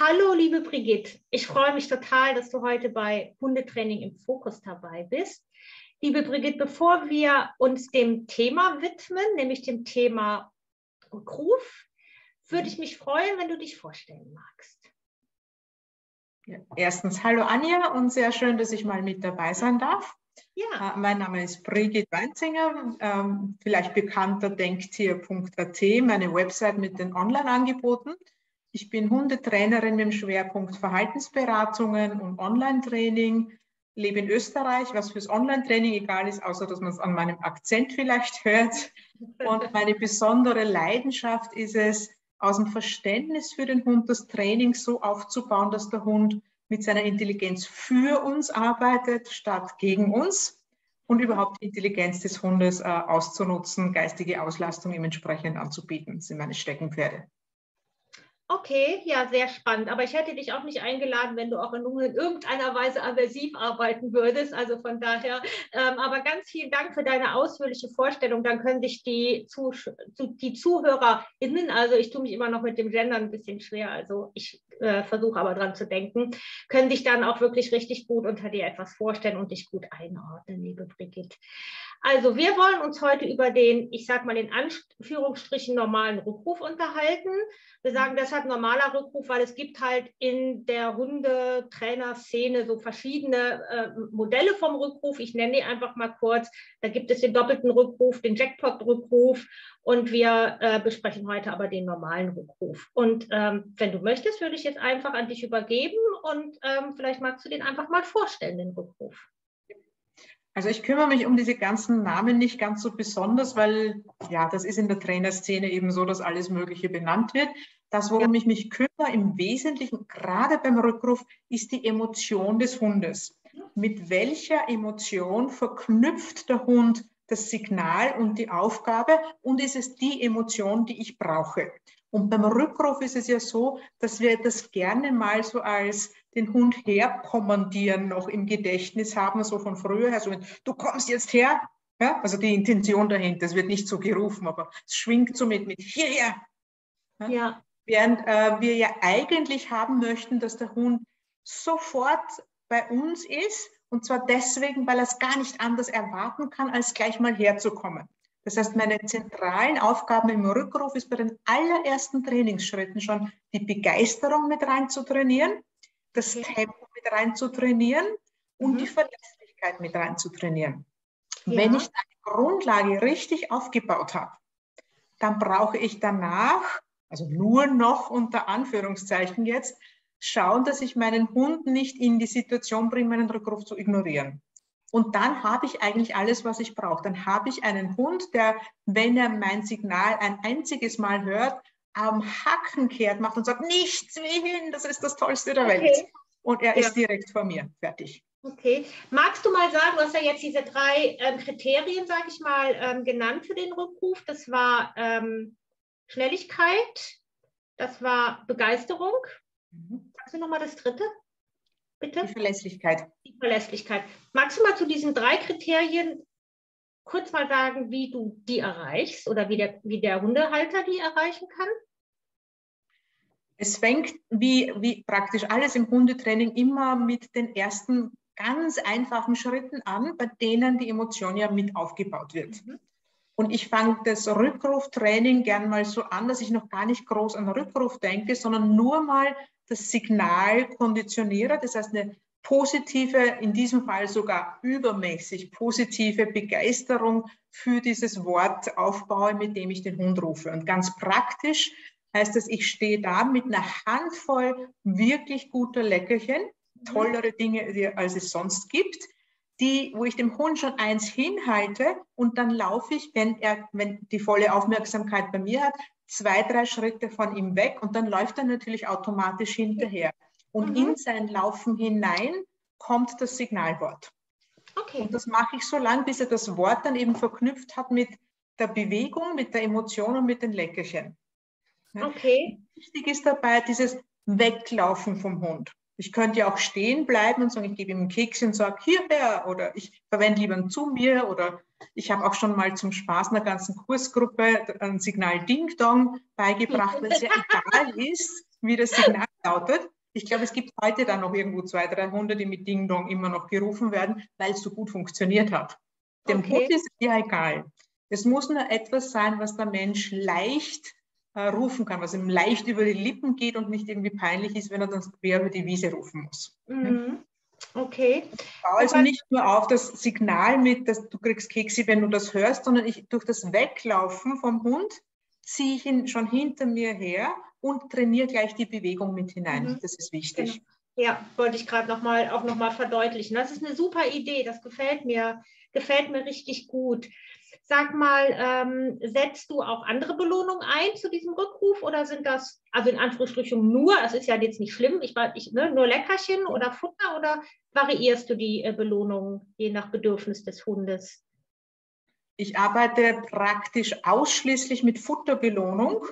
Hallo, liebe Brigitte. Ich freue mich total, dass du heute bei Hundetraining im Fokus dabei bist. Liebe Brigitte, bevor wir uns dem Thema widmen, nämlich dem Thema Rückruf, würde ich mich freuen, wenn du dich vorstellen magst. Ja, erstens, hallo Anja und sehr schön, dass ich mal mit dabei sein darf. Ja. Äh, mein Name ist Brigitte Weinzinger, ähm, vielleicht bekannter denktier.at, meine Website mit den Online-Angeboten. Ich bin Hundetrainerin mit dem Schwerpunkt Verhaltensberatungen und Online-Training, lebe in Österreich, was fürs Online-Training egal ist, außer dass man es an meinem Akzent vielleicht hört. Und meine besondere Leidenschaft ist es, aus dem Verständnis für den Hund das Training so aufzubauen, dass der Hund mit seiner Intelligenz für uns arbeitet, statt gegen uns und überhaupt die Intelligenz des Hundes äh, auszunutzen, geistige Auslastung ihm entsprechend anzubieten. Das sind meine Steckenpferde. Okay, ja, sehr spannend. Aber ich hätte dich auch nicht eingeladen, wenn du auch in irgendeiner Weise aversiv arbeiten würdest. Also von daher, ähm, aber ganz vielen Dank für deine ausführliche Vorstellung. Dann können sich die, Zuh die ZuhörerInnen, also ich tue mich immer noch mit dem Gender ein bisschen schwer, also ich äh, versuche aber dran zu denken, können dich dann auch wirklich richtig gut unter dir etwas vorstellen und dich gut einordnen, liebe Brigitte. Also wir wollen uns heute über den, ich sage mal in Anführungsstrichen normalen Rückruf unterhalten. Wir sagen deshalb normaler Rückruf, weil es gibt halt in der Hundetrainerszene so verschiedene äh, Modelle vom Rückruf. Ich nenne die einfach mal kurz. Da gibt es den doppelten Rückruf, den Jackpot-Rückruf und wir äh, besprechen heute aber den normalen Rückruf. Und ähm, wenn du möchtest, würde ich jetzt einfach an dich übergeben und ähm, vielleicht magst du den einfach mal vorstellen, den Rückruf. Also ich kümmere mich um diese ganzen Namen nicht ganz so besonders, weil ja, das ist in der Trainerszene eben so, dass alles Mögliche benannt wird. Das, worum ich mich kümmere, im Wesentlichen, gerade beim Rückruf, ist die Emotion des Hundes. Mit welcher Emotion verknüpft der Hund das Signal und die Aufgabe und ist es die Emotion, die ich brauche? Und beim Rückruf ist es ja so, dass wir das gerne mal so als den Hund herkommandieren noch im Gedächtnis haben, so von früher her, so du kommst jetzt her. Ja, also die Intention dahinter, es wird nicht so gerufen, aber es schwingt so mit, mit hierher. Ja. ja. Während äh, wir ja eigentlich haben möchten, dass der Hund sofort bei uns ist und zwar deswegen, weil er es gar nicht anders erwarten kann, als gleich mal herzukommen. Das heißt, meine zentralen Aufgaben im Rückruf ist bei den allerersten Trainingsschritten schon die Begeisterung mit rein zu trainieren, das okay. Tempo mit rein zu trainieren und mhm. die Verlässlichkeit mit rein zu trainieren. Ja. Wenn ich eine Grundlage richtig aufgebaut habe, dann brauche ich danach, also nur noch unter Anführungszeichen jetzt, schauen, dass ich meinen Hund nicht in die Situation bringe, meinen Rückruf zu ignorieren. Und dann habe ich eigentlich alles, was ich brauche. Dann habe ich einen Hund, der, wenn er mein Signal ein einziges Mal hört, am Hacken kehrt, macht und sagt, nichts wie hin, das ist das Tollste der okay. Welt. Und er ja. ist direkt vor mir, fertig. Okay. Magst du mal sagen, du hast ja jetzt diese drei ähm, Kriterien, sage ich mal, ähm, genannt für den Rückruf. Das war ähm, Schnelligkeit, das war Begeisterung. Mhm. Sagst du nochmal das dritte? Bitte? Die Verlässlichkeit. Die Verlässlichkeit. Magst du mal zu diesen drei Kriterien kurz mal sagen, wie du die erreichst oder wie der, wie der Hundehalter die erreichen kann? Es fängt wie, wie praktisch alles im Hundetraining immer mit den ersten ganz einfachen Schritten an, bei denen die Emotion ja mit aufgebaut wird. Mhm. Und ich fange das Rückruftraining gern mal so an, dass ich noch gar nicht groß an Rückruf denke, sondern nur mal das Signal konditioniere. Das heißt, eine positive, in diesem Fall sogar übermäßig positive Begeisterung für dieses Wort aufbaue, mit dem ich den Hund rufe. Und ganz praktisch heißt das, ich stehe da mit einer Handvoll wirklich guter Leckerchen, tollere Dinge, als es sonst gibt, die, wo ich dem Hund schon eins hinhalte und dann laufe ich, wenn er, wenn die volle Aufmerksamkeit bei mir hat, zwei, drei Schritte von ihm weg und dann läuft er natürlich automatisch hinterher. Und mhm. in sein Laufen hinein kommt das Signalwort. Okay. Und das mache ich so lange, bis er das Wort dann eben verknüpft hat mit der Bewegung, mit der Emotion und mit den Leckerchen. Okay. Wichtig ist dabei dieses Weglaufen vom Hund. Ich könnte ja auch stehen bleiben und sagen, ich gebe ihm einen Keks und sage, hierher oder ich verwende lieber einen zu mir oder ich habe auch schon mal zum Spaß einer ganzen Kursgruppe ein Signal Ding Dong beigebracht, weil es ja egal ist, wie das Signal lautet. Ich glaube, es gibt heute dann noch irgendwo zwei, drei Hunde, die mit Ding Dong immer noch gerufen werden, weil es so gut funktioniert hat. Dem okay. Hund ist ja egal. Es muss nur etwas sein, was der Mensch leicht rufen kann, was ihm leicht über die Lippen geht und nicht irgendwie peinlich ist, wenn er dann quer über die Wiese rufen muss. Mhm. Okay. Ich baue also nicht nur auf das Signal mit, dass du kriegst Keksi, wenn du das hörst, sondern ich, durch das Weglaufen vom Hund ziehe ich ihn schon hinter mir her und trainiere gleich die Bewegung mit hinein. Mhm. Das ist wichtig. Genau. Ja, wollte ich gerade noch mal, auch nochmal verdeutlichen. Das ist eine super Idee, das gefällt mir, gefällt mir richtig gut. Sag mal, ähm, setzt du auch andere Belohnungen ein zu diesem Rückruf oder sind das, also in Anführungsstrichen nur, es ist ja jetzt nicht schlimm, ich, ich ne, nur Leckerchen oder Futter oder variierst du die äh, Belohnung je nach Bedürfnis des Hundes? Ich arbeite praktisch ausschließlich mit Futterbelohnung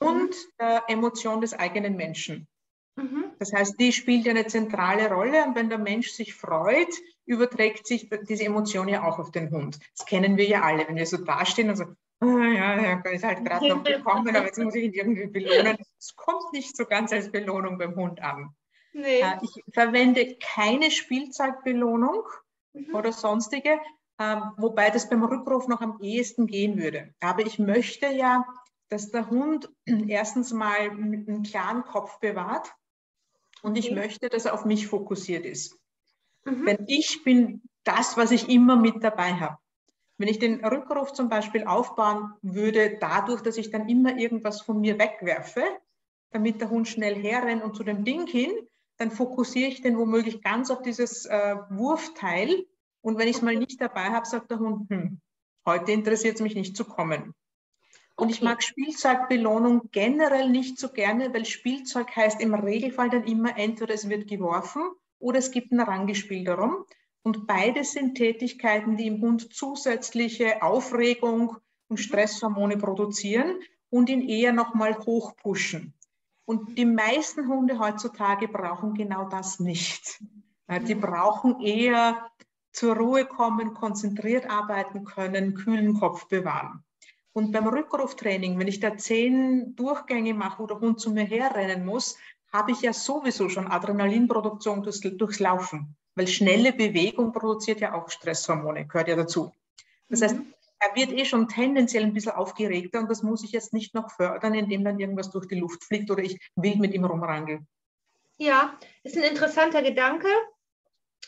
und mhm. der Emotion des eigenen Menschen. Mhm. Das heißt, die spielt eine zentrale Rolle und wenn der Mensch sich freut, überträgt sich diese Emotion ja auch auf den Hund. Das kennen wir ja alle, wenn wir so dastehen und so, oh, ja, ja, ist halt gerade noch gekommen, aber jetzt muss ich ihn irgendwie belohnen. Es kommt nicht so ganz als Belohnung beim Hund an. Nee. Äh, ich verwende keine Spielzeugbelohnung mhm. oder sonstige, ähm, wobei das beim Rückruf noch am ehesten gehen würde. Aber ich möchte ja, dass der Hund erstens mal einen klaren Kopf bewahrt und ich möchte, dass er auf mich fokussiert ist. Mhm. Denn ich bin das, was ich immer mit dabei habe. Wenn ich den Rückruf zum Beispiel aufbauen würde, dadurch, dass ich dann immer irgendwas von mir wegwerfe, damit der Hund schnell herrennt und zu dem Ding hin, dann fokussiere ich den womöglich ganz auf dieses äh, Wurfteil. Und wenn ich es mal nicht dabei habe, sagt der Hund, hm, heute interessiert es mich nicht zu kommen. Und okay. ich mag Spielzeugbelohnung generell nicht so gerne, weil Spielzeug heißt im Regelfall dann immer, entweder es wird geworfen oder es gibt ein Rangespiel darum. Und beides sind Tätigkeiten, die im Hund zusätzliche Aufregung und Stresshormone produzieren und ihn eher nochmal hochpushen. Und die meisten Hunde heutzutage brauchen genau das nicht. Die brauchen eher zur Ruhe kommen, konzentriert arbeiten können, kühlen Kopf bewahren. Und beim Rückruftraining, wenn ich da zehn Durchgänge mache, wo der Hund zu mir herrennen muss, habe ich ja sowieso schon Adrenalinproduktion durchs, durchs Laufen. Weil schnelle Bewegung produziert ja auch Stresshormone, gehört ja dazu. Das heißt, mhm. er wird eh schon tendenziell ein bisschen aufgeregter und das muss ich jetzt nicht noch fördern, indem dann irgendwas durch die Luft fliegt oder ich wild mit ihm rumrangel. Ja, ist ein interessanter Gedanke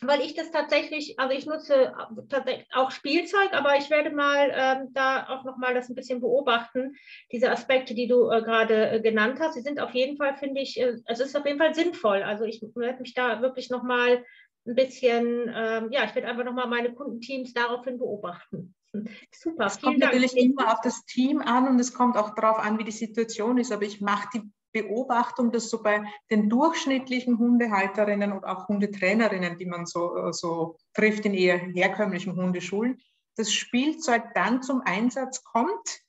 weil ich das tatsächlich, also ich nutze tatsächlich auch Spielzeug, aber ich werde mal ähm, da auch nochmal das ein bisschen beobachten, diese Aspekte, die du äh, gerade äh, genannt hast. Sie sind auf jeden Fall, finde ich, äh, es ist auf jeden Fall sinnvoll. Also ich werde mich da wirklich nochmal ein bisschen, ähm, ja, ich werde einfach nochmal meine Kundenteams daraufhin beobachten. Super. Es kommt Dank. natürlich immer auf das Team an und es kommt auch darauf an, wie die Situation ist. Aber ich mache die Beobachtung, dass so bei den durchschnittlichen Hundehalterinnen und auch Hundetrainerinnen, die man so, äh, so trifft in eher herkömmlichen Hundeschulen, das Spielzeug dann zum Einsatz kommt,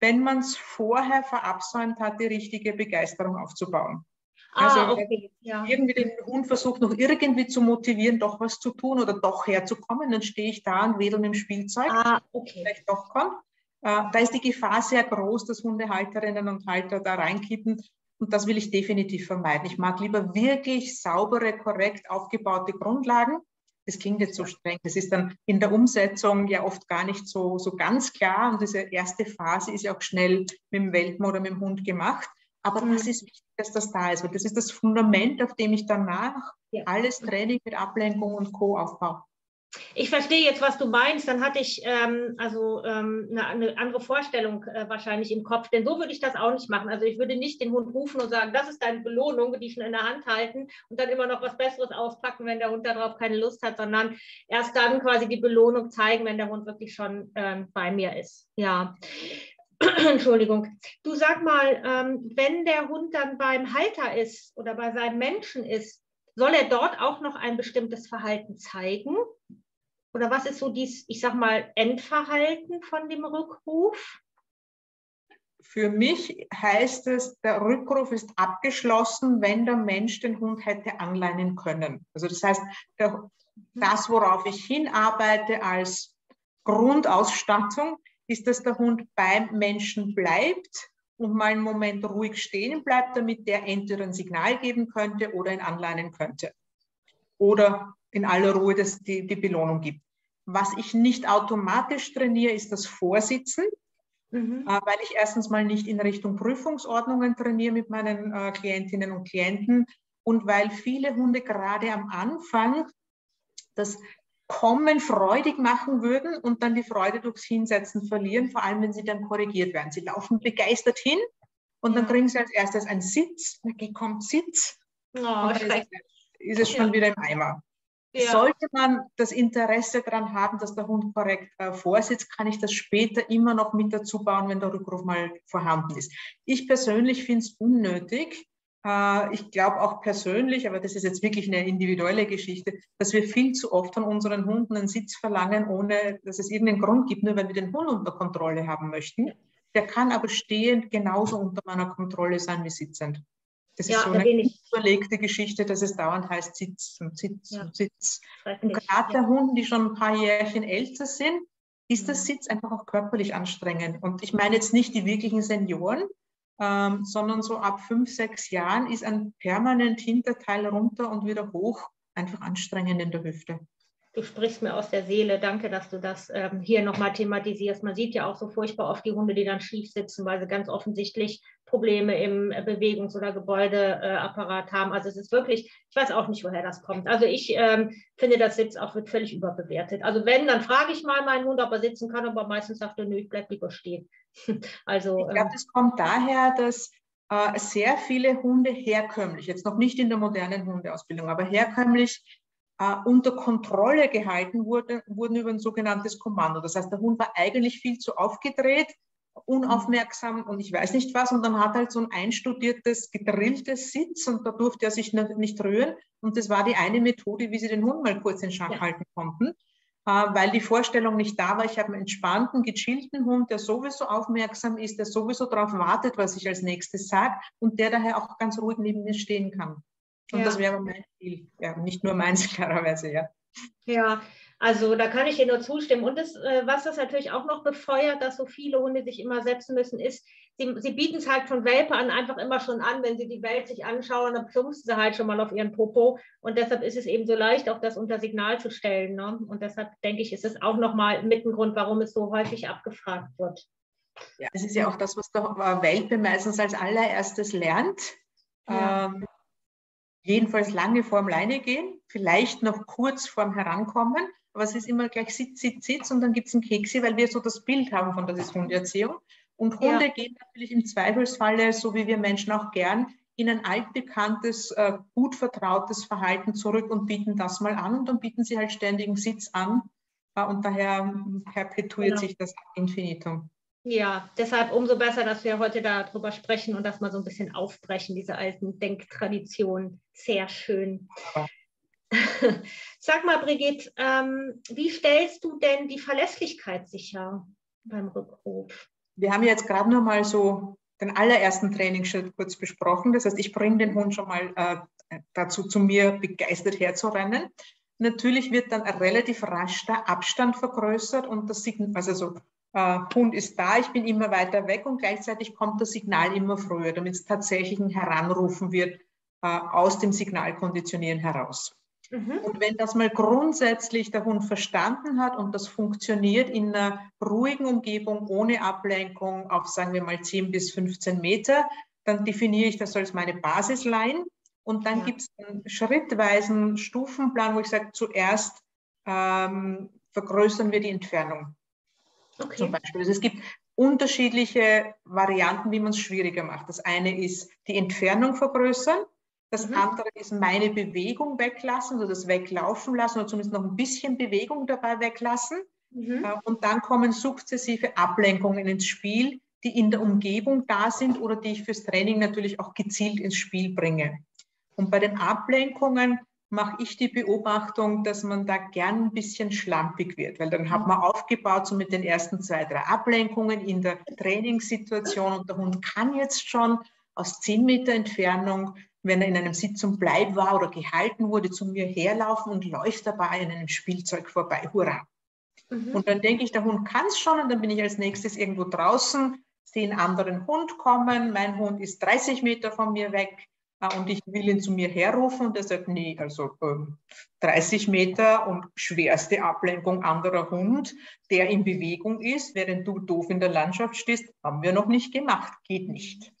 wenn man es vorher verabsäumt hat, die richtige Begeisterung aufzubauen. Ah, also okay. ja. irgendwie den Hund versucht noch irgendwie zu motivieren, doch was zu tun oder doch herzukommen, dann stehe ich da und wedel mit dem Spielzeug, ah, okay. vielleicht doch kommt. Äh, da ist die Gefahr sehr groß, dass Hundehalterinnen und Halter da reinkippen und das will ich definitiv vermeiden. Ich mag lieber wirklich saubere, korrekt aufgebaute Grundlagen. Das klingt jetzt so streng. Das ist dann in der Umsetzung ja oft gar nicht so, so ganz klar. Und diese erste Phase ist ja auch schnell mit dem Welpen oder mit dem Hund gemacht. Aber mhm. das ist wichtig, dass das da ist. Weil das ist das Fundament, auf dem ich danach ja. alles Training mit Ablenkung und Co. aufbaue. Ich verstehe jetzt, was du meinst. Dann hatte ich ähm, also ähm, eine, eine, andere Vorstellung äh, wahrscheinlich im Kopf, denn so würde ich das auch nicht machen. Also ich würde nicht den Hund rufen und sagen, das ist deine Belohnung, die schon in der Hand halten und dann immer noch was Besseres auspacken, wenn der Hund darauf keine Lust hat, sondern erst dann quasi die Belohnung zeigen, wenn der Hund wirklich schon ähm, bei mir ist. Ja. Entschuldigung. Du sag mal, ähm, wenn der Hund dann beim Halter ist oder bei seinem Menschen ist, soll er dort auch noch ein bestimmtes Verhalten zeigen? Oder was ist so dies, ich sag mal, Endverhalten von dem Rückruf? für mich heißt es, der Rückruf ist abgeschlossen, wenn der Mensch den Hund hätte anleinen können. Also das heißt, der, das, worauf ich hinarbeite als Grundausstattung, ist, dass der Hund beim Menschen bleibt und mal einen Moment ruhig stehen bleibt, damit der entweder ein Signal geben könnte oder ihn anleinen könnte. Oder in aller Ruhe das, die, die Belohnung gibt. Was ich nicht automatisch trainiere, ist das Vorsitzen, mhm. äh, weil ich erstens mal nicht in Richtung Prüfungsordnungen trainiere mit meinen äh, Klientinnen und Klienten und weil viele Hunde gerade am Anfang das Kommen freudig machen würden und dann die Freude durchs Hinsetzen verlieren, vor allem wenn sie dann korrigiert werden. Sie laufen begeistert hin und dann kriegen sie als erstes einen Sitz, dann kommt Sitz. Oh, und dann ist, es schon wieder im Eimer. Ja. Sollte man das Interesse daran haben, dass der Hund korrekt äh, vorsitzt, kann ich das später immer noch mit dazu bauen, wenn der Rückruf mal vorhanden ist. Ich persönlich finde es unnötig. Äh, ich glaube auch persönlich, aber das ist jetzt wirklich eine individuelle Geschichte, dass wir viel zu oft von unseren Hunden einen Sitz verlangen, ohne dass es irgendeinen Grund gibt, nur weil wir den Hund unter Kontrolle haben möchten. Der kann aber stehend genauso unter meiner Kontrolle sein wie sitzend. Das ja, ist so eine überlegte Geschichte, dass es dauernd heißt Sitz und Sitz ja. und Sitz. Und gerade der Hund, die schon ein paar Jährchen älter sind, ist das Sitz einfach auch körperlich anstrengend. Und ich meine jetzt nicht die wirklichen Senioren, ähm, sondern so ab fünf, sechs Jahren ist ein permanent Hinterteil runter und wieder hoch einfach anstrengend in der Hüfte. Du sprichst mir aus der Seele. Danke, dass du das ähm, hier nochmal thematisierst. Man sieht ja auch so furchtbar oft die Hunde, die dann schief sitzen, weil sie ganz offensichtlich Probleme im Bewegungs- oder Gebäudeapparat haben. Also es ist wirklich, ich weiß auch nicht, woher das kommt. Also ich ähm, finde, das Sitz auch wird völlig überbewertet. Also wenn, dann frage ich mal meinen Hund, ob er sitzen kann, aber meistens sagt er, nö, ich bleib lieber stehen. also, ich glaube, ähm, das kommt daher, dass äh, sehr viele Hunde herkömmlich, jetzt noch nicht in der modernen Hundeausbildung, aber herkömmlich äh, unter Kontrolle gehalten wurde, wurden über ein sogenanntes Kommando. Das heißt, der Hund war eigentlich viel zu aufgedreht, unaufmerksam und ich weiß nicht was. Und dann hat halt so ein einstudiertes, gedrilltes Sitz und da durfte er sich nicht rühren. Und das war die eine Methode, wie sie den Hund mal kurz in Schach ja. halten konnten. Äh, weil die Vorstellung nicht da war, ich habe einen entspannten, gechillten Hund, der sowieso aufmerksam ist, der sowieso darauf wartet, was ich als nächstes sage und der daher auch ganz ruhig neben mir stehen kann. Und ja. das wäre mein Ziel. Ja, nicht nur meins, klarerweise, ja. Ja, also da kann ich dir nur zustimmen. Und das, äh, was das natürlich auch noch befeuert, dass so viele Hunde sich immer setzen müssen, ist, sie, sie bieten es halt von Welpe an einfach immer schon an, wenn sie die Welt sich anschauen, dann plumpsen sie halt schon mal auf ihren Popo. Und deshalb ist es eben so leicht, auch das unter Signal zu stellen. Ne? Und deshalb denke ich, ist es auch nochmal mit ein Grund, warum es so häufig abgefragt wird. Ja, das ist ja auch das, was der Welpe meistens als allererstes lernt. Ja. Ähm, jedenfalls lange vorm Leine gehen, vielleicht noch kurz vorm Herankommen, aber es ist immer gleich Sitz, Sitz, Sitz und dann gibt es einen Keksi, weil wir so das Bild haben von der Hundeerziehung. Und Hunde ja. gehen natürlich im Zweifelsfalle, so wie wir Menschen auch gern, in ein altbekanntes, äh, gut vertrautes Verhalten zurück und bieten das mal an und dann bieten sie halt ständigen Sitz an und daher perpetuiert genau. sich das Infinitum. Ja, deshalb umso besser, dass wir heute darüber sprechen und das mal so ein bisschen aufbrechen, diese alten Denktraditionen. Sehr schön. Ja. Sag mal, Brigitte, ähm, wie stellst du denn die Verlässlichkeit sicher beim Rückruf? Wir haben jetzt gerade noch mal so den allerersten Trainingsschritt kurz besprochen. Das heißt, ich bringe den Hund schon mal äh, dazu, zu mir begeistert herzurennen. Natürlich wird dann relativ rasch der Abstand vergrößert und das Signal, also so äh, Hund ist da, ich bin immer weiter weg und gleichzeitig kommt das Signal immer früher, damit es tatsächlich ein Heranrufen wird äh, aus dem Signalkonditionieren heraus. Mhm. Und wenn das mal grundsätzlich der Hund verstanden hat und das funktioniert in einer ruhigen Umgebung ohne Ablenkung auf, sagen wir mal, 10 bis 15 Meter, dann definiere ich das als meine Basisline. Und dann ja. gibt es einen schrittweisen Stufenplan, wo ich sage, zuerst ähm, vergrößern wir die Entfernung. Okay. Zum Beispiel. Also es gibt unterschiedliche Varianten, wie man es schwieriger macht. Das eine ist die Entfernung vergrößern. Das mhm. andere ist meine Bewegung weglassen, also das Weglaufen lassen oder zumindest noch ein bisschen Bewegung dabei weglassen. Mhm. Äh, und dann kommen sukzessive Ablenkungen ins Spiel, die in der Umgebung da sind oder die ich fürs Training natürlich auch gezielt ins Spiel bringe. Und bei den Ablenkungen mache ich die Beobachtung, dass man da gern ein bisschen schlampig wird, weil dann hat man aufgebaut so mit den ersten zwei, drei Ablenkungen in der Trainingssituation und der Hund kann jetzt schon aus zehn Meter Entfernung, wenn er in einem Sitz und Bleib war oder gehalten wurde, zu mir herlaufen und läuft dabei an einem Spielzeug vorbei. Hurra! Mhm. Und dann denke ich, der Hund kann es schon und dann bin ich als nächstes irgendwo draußen, sehe einen anderen Hund kommen, mein Hund ist 30 Meter von mir weg, und ich will ihn zu mir herrufen und er sagt, nee, also ähm, 30 Meter und schwerste Ablenkung anderer Hund, der in Bewegung ist, während du doof in der Landschaft stehst, haben wir noch nicht gemacht, geht nicht.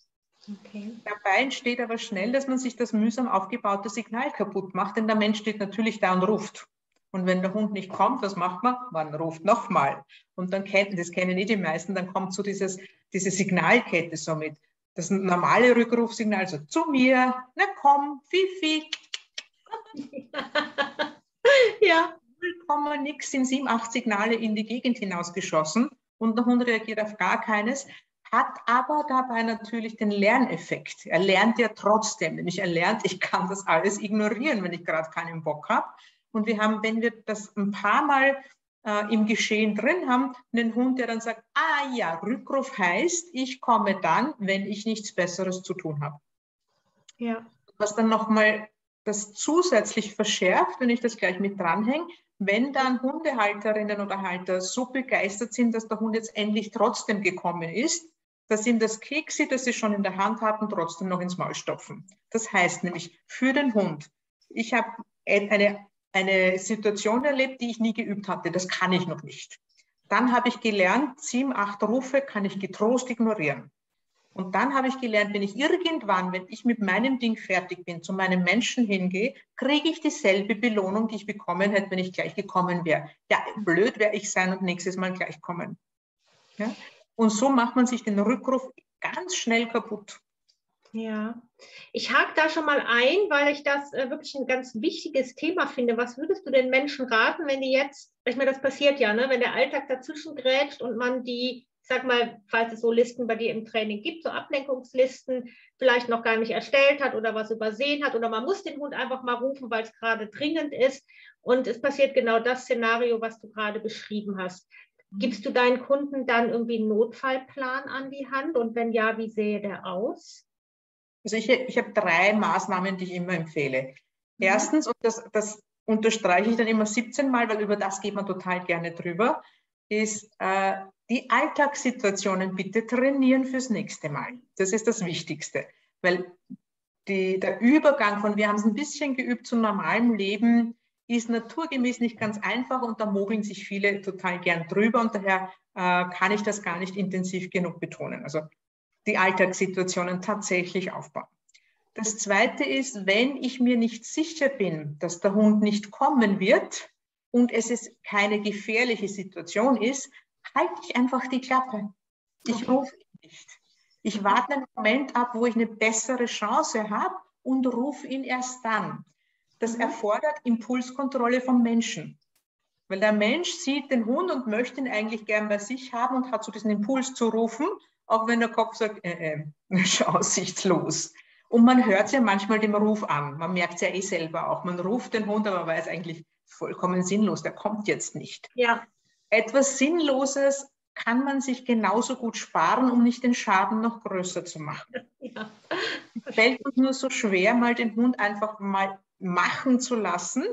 Okay. Dabei entsteht aber schnell, dass man sich das mühsam aufgebaute Signal kaputt macht, denn der Mensch steht natürlich da und ruft. Und wenn der Hund nicht kommt, was macht man? Man ruft nochmal. Und dann kennt, das kennen eh die meisten, dann kommt so dieses, diese Signalkette so mit das normale Rückrufsignal, also zu mir, na komm, Fifi. ja. 0, nix sind sieben, acht Signale in die Gegend hinausgeschossen und der Hund reagiert auf gar keines, hat aber dabei natürlich den Lerneffekt. Er lernt ja trotzdem, nämlich er lernt, ich kann das alles ignorieren, wenn ich gerade keinen Bock habe. Und wir haben, wenn wir das ein paar Mal äh, im Geschehen drin haben, einen Hund, der dann sagt, ah ja, Rückruf heißt, ich komme dann, wenn ich nichts Besseres zu tun habe. Ja. Was dann nochmal das zusätzlich verschärft, wenn ich das gleich mit dranhänge, wenn dann Hundehalterinnen oder Halter so begeistert sind, dass der Hund jetzt endlich trotzdem gekommen ist, dass ihm das Keksi, das sie schon in der Hand hatten, trotzdem noch ins Maul stopfen. Das heißt nämlich für den Hund, ich habe eine eine Situation erlebt, die ich nie geübt hatte. Das kann ich noch nicht. Dann habe ich gelernt, sieben, acht Rufe kann ich getrost ignorieren. Und dann habe ich gelernt, wenn ich irgendwann, wenn ich mit meinem Ding fertig bin, zu meinem Menschen hingehe, kriege ich dieselbe Belohnung, die ich bekommen hätte, wenn ich gleich gekommen wäre. Ja, blöd wäre ich sein und nächstes Mal gleich kommen. Ja? Und so macht man sich den Rückruf ganz schnell kaputt. Ja, ich hake da schon mal ein, weil ich das äh, wirklich ein ganz wichtiges Thema finde. Was würdest du den Menschen raten, wenn die jetzt, ich meine, das passiert ja, ne, wenn der Alltag dazwischen grätscht und man die, ich sag mal, falls es so Listen bei dir im Training gibt, so Ablenkungslisten, vielleicht noch gar nicht erstellt hat oder was übersehen hat oder man muss den Hund einfach mal rufen, weil es gerade dringend ist und es passiert genau das Szenario, was du gerade beschrieben hast. Gibst du deinen Kunden dann irgendwie einen Notfallplan an die Hand und wenn ja, wie sehe der aus? Also ich, ich habe drei Maßnahmen, die ich immer empfehle. Mhm. Erstens, und das, das unterstreiche ich dann immer 17 Mal, weil über das geht man total gerne drüber, ist äh, die Alltagssituationen bitte trainieren fürs nächste Mal. Das ist das Wichtigste, weil die, der Übergang von wir haben es ein bisschen geübt zu normalem Leben ist naturgemäß nicht ganz einfach und da mogeln sich viele total gern drüber und daher äh, kann ich das gar nicht intensiv genug betonen. Also die Alltagssituationen tatsächlich aufbauen. Das Zweite ist, wenn ich mir nicht sicher bin, dass der Hund nicht kommen wird und es ist keine gefährliche Situation ist, halte ich einfach die Klappe. Ich okay. rufe ihn nicht. Ich warte einen Moment ab, wo ich eine bessere Chance habe und rufe ihn erst dann. Das mhm. erfordert Impulskontrolle vom Menschen. Weil der Mensch sieht den Hund und möchte ihn eigentlich gern bei sich haben und hat so diesen Impuls zu rufen auch wenn der Kopf sagt, äh, äh, aussichtslos. Und man hört ja manchmal dem Ruf an. Man merkt es ja eh selber auch. Man ruft den Hund, aber weiß eigentlich vollkommen sinnlos, der kommt jetzt nicht. Ja. Etwas Sinnloses kann man sich genauso gut sparen, um nicht den Schaden noch größer zu machen. Ja. Fällt uns nur so schwer, mal den Hund einfach mal machen zu lassen,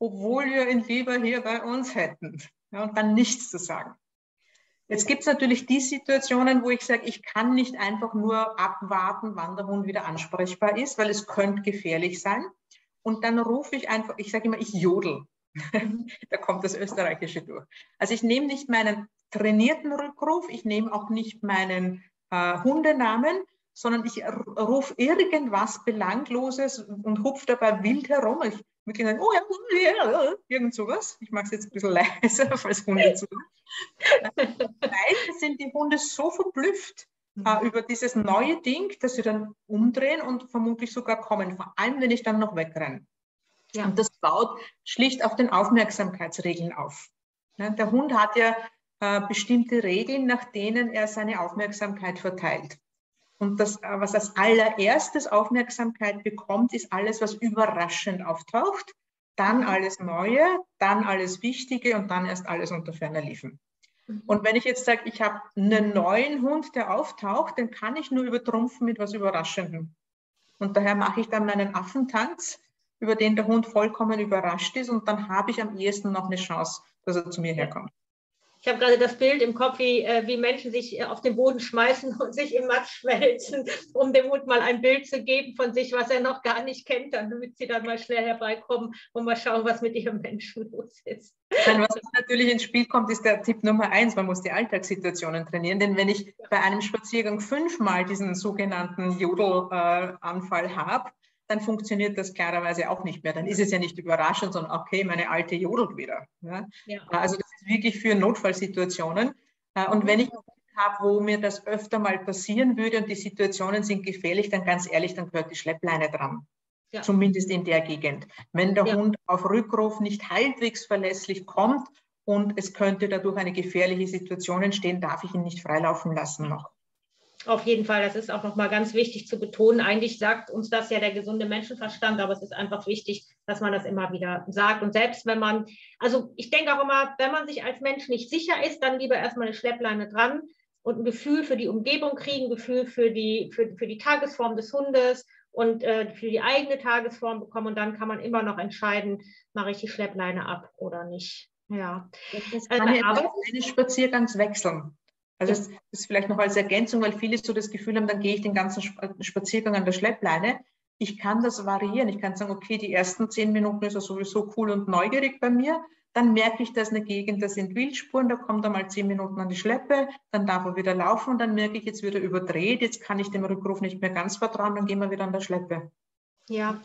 obwohl wir ihn lieber hier bei uns hätten. Ja, und dann nichts zu sagen. Jetzt gibt es natürlich die Situationen, wo ich sage, ich kann nicht einfach nur abwarten, wann der Hund wieder ansprechbar ist, weil es könnte gefährlich sein. Und dann rufe ich einfach, ich sage immer, ich jodel. da kommt das Österreichische durch. Also ich nehme nicht meinen trainierten Rückruf, ich nehme auch nicht meinen äh, Hundenamen, sondern ich rufe irgendwas Belangloses und hupfe dabei wild herum. Ich mit ihnen, oh ja, irgend sowas. Ich mache es jetzt ein bisschen leiser, falls Hunde zu. Meistens sind die Hunde so verblüfft äh, mhm. über dieses neue Ding, dass sie dann umdrehen und vermutlich sogar kommen, vor allem wenn ich dann noch wegrenne. Ja. Und das baut schlicht auf den Aufmerksamkeitsregeln auf. Ja, der Hund hat ja äh, bestimmte Regeln, nach denen er seine Aufmerksamkeit verteilt. Und das, was als allererstes Aufmerksamkeit bekommt, ist alles, was überraschend auftaucht. dann alles Neue, dann alles Wichtige und dann erst alles unter ferner liefen. Mhm. Und wenn ich jetzt sage, ich habe einen neuen Hund, der auftaucht, den kann ich nur übertrumpfen mit was Überraschendem. Und daher mache ich dann meinen Affentanz, über den der Hund vollkommen überrascht ist und dann habe ich am ehesten noch eine Chance, dass er zu mir herkommt. Ich habe gerade das Bild im Kopf, wie, äh, wie Menschen sich äh, auf den Boden schmeißen und sich im Matsch schmelzen, um dem Hund mal ein Bild zu geben von sich, was er noch gar nicht kennt, damit sie dann mal schnell herbeikommen und mal schauen, was mit ihrem Menschen los ist. Nein, was natürlich ins Spiel kommt, ist der Tipp Nummer eins. Man muss die Alltagssituationen trainieren. Denn wenn ich bei einem Spaziergang fünfmal diesen sogenannten Jodelanfall äh, habe, dann funktioniert das klarerweise auch nicht mehr. Dann ist es ja nicht überraschend, sondern okay, meine alte jodelt wieder. Ja? Ja. Also das ist wirklich für Notfallsituationen. Äh, und wenn ich habe, wo mir das öfter mal passieren würde und die Situationen sind gefährlich, dann ganz ehrlich, dann gehört die Schleppleine dran. Ja. Zumindest in der Gegend. Wenn der Hund auf Rückruf nicht halbwegs verlässlich kommt und es könnte dadurch eine gefährliche Situation entstehen, darf ich ihn nicht freilaufen lassen noch. Auf jeden Fall, das ist auch nochmal ganz wichtig zu betonen. Eigentlich sagt uns das ja der gesunde Menschenverstand, aber es ist einfach wichtig, dass man das immer wieder sagt. Und selbst wenn man, also ich denke auch immer, wenn man sich als Mensch nicht sicher ist, dann lieber erstmal eine Schleppleine dran und ein Gefühl für die Umgebung kriegen, ein Gefühl für die, für, für die Tagesform des Hundes und äh, für die eigene Tagesform bekommen. Und dann kann man immer noch entscheiden, mache ich die Schleppleine ab oder nicht. Ja. Das kann äh, ja eines Spaziergangs wechseln. Also das ist vielleicht noch als Ergänzung, weil viele so das Gefühl haben, dann gehe ich den ganzen Spaziergang an der Schleppleine. Ich kann das variieren. Ich kann sagen, okay, die ersten zehn Minuten ist er sowieso cool und neugierig bei mir. Dann merke ich, dass eine Gegend, da sind Wildspuren, da kommt er mal zehn Minuten an die Schleppe, dann darf er wieder laufen und dann merke ich, jetzt wird er überdreht, jetzt kann ich dem Rückruf nicht mehr ganz vertrauen, dann gehen wir wieder an der Schleppe. Ja,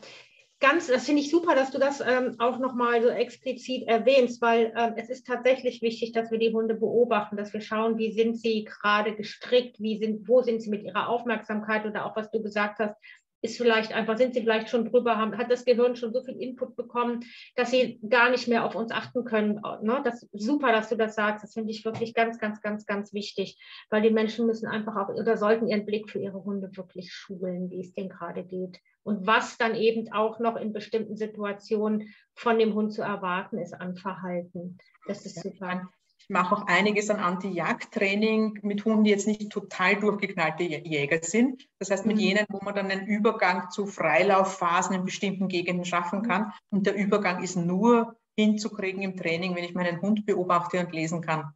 ganz, das finde ich super, dass du das ähm, auch nochmal so explizit erwähnst, weil ähm, es ist tatsächlich wichtig, dass wir die Hunde beobachten, dass wir schauen, wie sind sie gerade gestrickt, wie sind, wo sind sie mit ihrer Aufmerksamkeit oder auch was du gesagt hast, ist vielleicht einfach, sind sie vielleicht schon drüber, haben, hat das Gehirn schon so viel Input bekommen, dass sie gar nicht mehr auf uns achten können. Ne? Das ist super, dass du das sagst. Das finde ich wirklich ganz, ganz, ganz, ganz wichtig, weil die Menschen müssen einfach auch oder sollten ihren Blick für ihre Hunde wirklich schulen, wie es denen gerade geht. Und was dann eben auch noch in bestimmten Situationen von dem Hund zu erwarten ist an Verhalten. Das ist super. Ich mache auch einiges an Anti-Jagd-Training mit Hunden, die jetzt nicht total durchgeknallte Jäger sind. Das heißt, mit mhm. jenen, wo man dann einen Übergang zu Freilauffhasen in bestimmten Gegenden schaffen mhm. kann. Und der Übergang ist nur hinzukriegen im Training, wenn ich meinen Hund beobachte und lesen kann.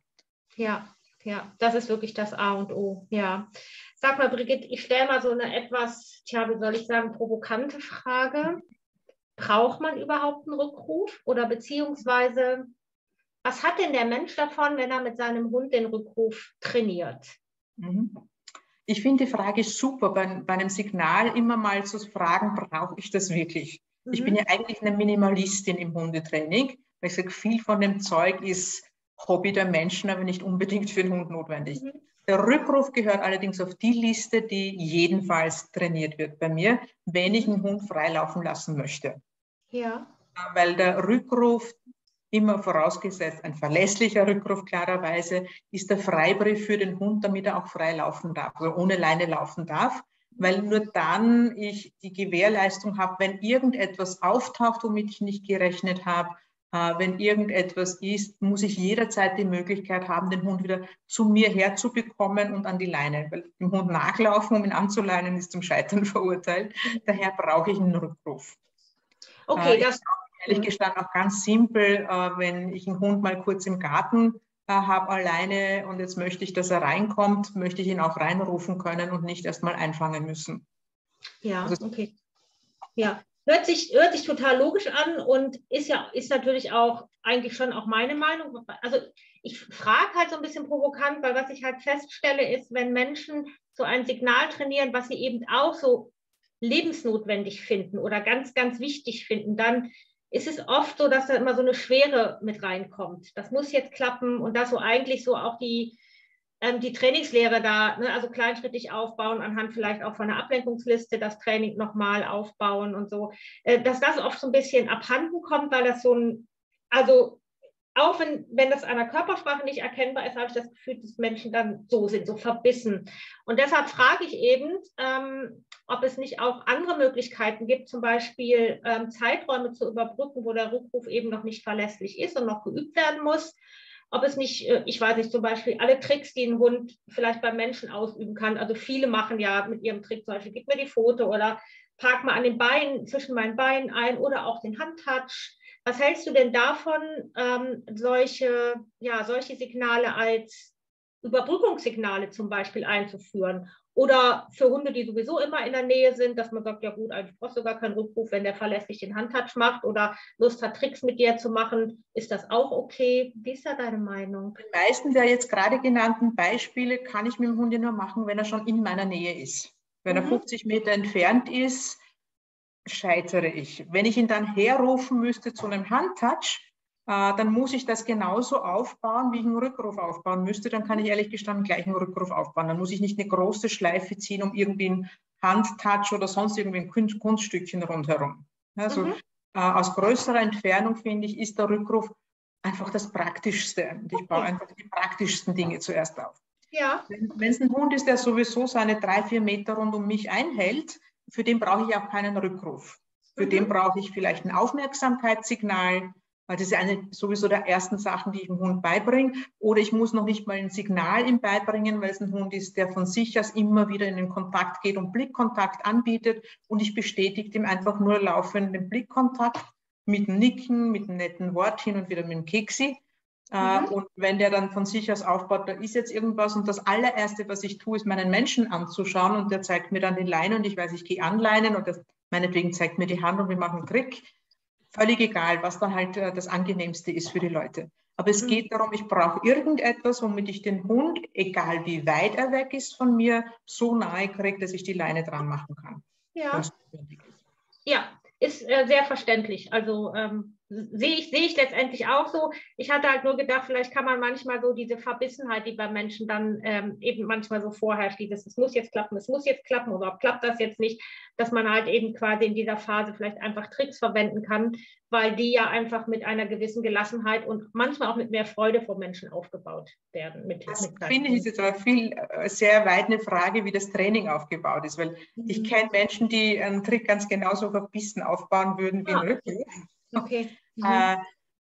Ja, ja, das ist wirklich das A und O. Ja. Sag mal, Brigitte, ich stelle mal so eine etwas, tja, wie soll ich sagen, provokante Frage. Braucht man überhaupt einen Rückruf? Oder beziehungsweise was hat denn der Mensch davon, wenn er mit seinem Hund den Rückruf trainiert? Mhm. Ich finde die Frage super, bei, bei, einem Signal immer mal zu fragen, brauche ich das wirklich? Mhm. Ich bin mhm. ja eigentlich eine Minimalistin im Hundetraining, weil ich sage, viel von dem Zeug ist Hobby der Menschen, aber nicht unbedingt für den Hund notwendig. Mhm. Der Rückruf gehört allerdings auf die Liste, die jedenfalls trainiert wird bei mir, wenn ich einen Hund freilaufen lassen möchte. Ja. Weil der Rückruf immer vorausgesetzt ein verlässlicher Rückruf klarerweise, ist der Freibrief für den Hund, damit er auch frei laufen darf, also ohne Leine laufen darf, weil nur dann ich die Gewährleistung habe, wenn irgendetwas auftaucht, womit ich nicht gerechnet habe, äh, wenn irgendetwas ist, muss ich jederzeit die Möglichkeit haben, den Hund wieder zu mir herzubekommen und an die Leine. Weil dem Hund nachlaufen, um ihn anzuleinen, ist zum Scheitern verurteilt. Daher brauche ich einen Rückruf. Okay, äh, das ehrlich gestanden auch ganz simpel, äh, wenn ich einen Hund mal kurz im Garten äh, habe alleine und jetzt möchte ich, dass er reinkommt, möchte ich ihn auch reinrufen können und nicht erst mal einfangen müssen. Ja, also, okay. Ja, hört sich, hört sich total logisch an und ist ja ist natürlich auch eigentlich schon auch meine Meinung. Also ich frage halt so ein bisschen provokant, weil was ich halt feststelle, ist, wenn Menschen so ein Signal trainieren, was sie eben auch so lebensnotwendig finden oder ganz, ganz wichtig finden, dann ist es oft so, dass da immer so eine Schwere mit reinkommt. Das muss jetzt klappen und dass so eigentlich so auch die, ähm, die Trainingslehre da, ne, also kleinschrittig aufbauen, anhand vielleicht auch von einer Ablenkungsliste das Training nochmal aufbauen und so, äh, dass das oft so ein bisschen abhanden kommt, weil das so ein, also auch wenn, wenn das an der Körpersprache nicht erkennbar ist, habe ich das Gefühl, dass Menschen dann so sind, so verbissen. Und deshalb frage ich eben, ähm, ob es nicht auch andere Möglichkeiten gibt, zum Beispiel ähm, Zeiträume zu überbrücken, wo der Rückruf eben noch nicht verlässlich ist und noch geübt werden muss. Ob es nicht, äh, ich weiß nicht, zum Beispiel alle Tricks, die ein Hund vielleicht beim Menschen ausüben kann. Also viele machen ja mit ihrem Trick zum Beispiel, gib mir die Foto oder park mal an den Beinen, zwischen meinen Beinen ein oder auch den Handtouch was hältst du denn davon, ähm, solche, ja, solche Signale als Überbrückungssignale zum Beispiel einzuführen? Oder für Hunde, die sowieso immer in der Nähe sind, dass man sagt, ja gut, eigentlich brauchst du gar keinen Rückruf, wenn der verlässlich den Handtouch macht oder Lust hat, Tricks mit dir zu machen, ist das auch okay? Wie ist da deine Meinung? Die meisten der jetzt gerade genannten Beispiele kann ich mit dem Hund nur machen, wenn er schon in meiner Nähe ist. Wenn mhm. er 50 Meter entfernt ist, scheitere ich. Wenn ich ihn dann herrufen müsste zu einem Handtouch, äh, dann muss ich das genauso aufbauen, wie ich einen Rückruf aufbauen müsste. Dann kann ich ehrlich gestanden gleich einen Rückruf aufbauen. Dann muss ich nicht eine große Schleife ziehen, um irgendwie einen Handtouch oder sonst irgendwie ein Kunststückchen rundherum. Also mhm. äh, aus größerer Entfernung, finde ich, ist der Rückruf einfach das Praktischste. Und ich baue einfach die praktischsten Dinge zuerst auf. Ja. Wenn es ein Hund ist, der sowieso seine drei, vier Meter rund um mich einhält, für den brauche ich auch keinen Rückruf. Für mhm. den brauche ich vielleicht ein Aufmerksamkeitssignal, weil das ist eine sowieso der ersten Sachen, die ich dem Hund beibringe. Oder ich muss noch nicht mal ein Signal ihm beibringen, weil es ein Hund ist, der von sich aus immer wieder in den Kontakt geht und Blickkontakt anbietet. Und ich bestätige ihm einfach nur laufend den Blickkontakt mit dem Nicken, mit einem netten Wort hin und wieder mit dem Keksi. Äh, mhm. Und wenn der dann von sich aus aufbaut, da ist jetzt irgendwas und das allererste, was ich tue, ist meinen Menschen anzuschauen und der zeigt mir dann die Leine und ich weiß, ich gehe anleinen und das, meinetwegen zeigt mir die Hand und wir machen einen Trick. Völlig egal, was dann halt äh, das Angenehmste ist für die Leute. Aber es mhm. geht darum, ich brauche irgendetwas, womit ich den Hund, egal wie weit er weg ist von mir, so nahe kriege, dass ich die Leine dran machen kann. Ja, ja ist äh, sehr verständlich. Also ähm, sehe ich, sehe ich letztendlich auch so. Ich hatte halt nur gedacht, vielleicht kann man manchmal so diese Verbissenheit, die bei Menschen dann ähm, eben manchmal so vorherrscht, dieses, es muss jetzt klappen, es muss jetzt klappen oder klappt das jetzt nicht, dass man halt eben quasi in dieser Phase vielleicht einfach Tricks verwenden kann, weil die ja einfach mit einer gewissen Gelassenheit und manchmal auch mit mehr Freude vor Menschen aufgebaut werden. Mit, das mit finde ich ist jetzt aber viel, äh, sehr weit eine Frage, wie das Training aufgebaut ist, weil mhm. ich kenne Menschen, die einen Trick ganz genauso verbissen aufbauen würden wie ja. ein Rücken. Okay. Mhm. Äh,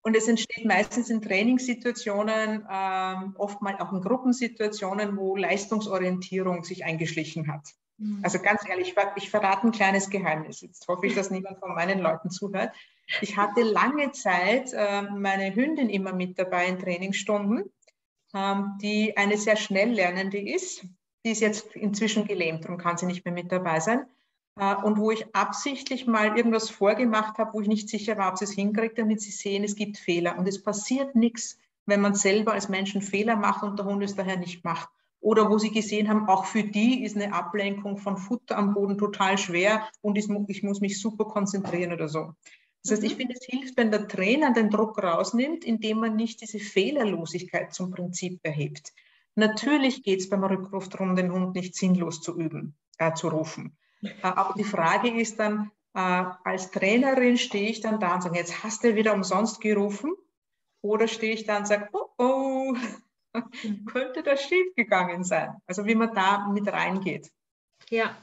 und es entsteht meistens in Trainingssituationen, ähm, oftmals auch in Gruppensituationen, wo Leistungsorientierung sich eingeschlichen hat. Mhm. Also ganz ehrlich, ich verrate ein kleines Geheimnis. Jetzt hoffe ich, dass niemand von meinen Leuten zuhört. Ich hatte lange Zeit äh, meine Hündin immer mit dabei in Trainingsstunden, ähm, die eine sehr schnell lernende ist. Die ist jetzt inzwischen gelähmt und kann sie nicht mehr mit dabei sein. Äh, und wo ich absichtlich mal irgendwas vorgemacht habe, wo ich nicht sicher war, ob sie es hinkriegt, damit sie sehen, es gibt Fehler. Und es passiert nichts, wenn man selber als Menschen Fehler macht und der Hund es daher nicht macht. Oder wo sie gesehen haben, auch für die ist eine Ablenkung von Futter am Boden total schwer und ich muss mich super konzentrieren oder so. Das heißt, ich mhm. finde, es hilft, wenn der Trainer den Druck rausnimmt, indem man nicht diese Fehlerlosigkeit zum Prinzip erhebt. Natürlich geht es beim Rückruf darum, den Hund nicht sinnlos zu üben, äh, zu rufen. Äh, aber die Frage ist dann, äh, als Trainerin stehe ich dann da und sage, jetzt hast du wieder umsonst gerufen? Oder stehe ich da und sage, oh, oh, könnte das schiefgegangen sein? Also wie man da mit reingeht. Ja.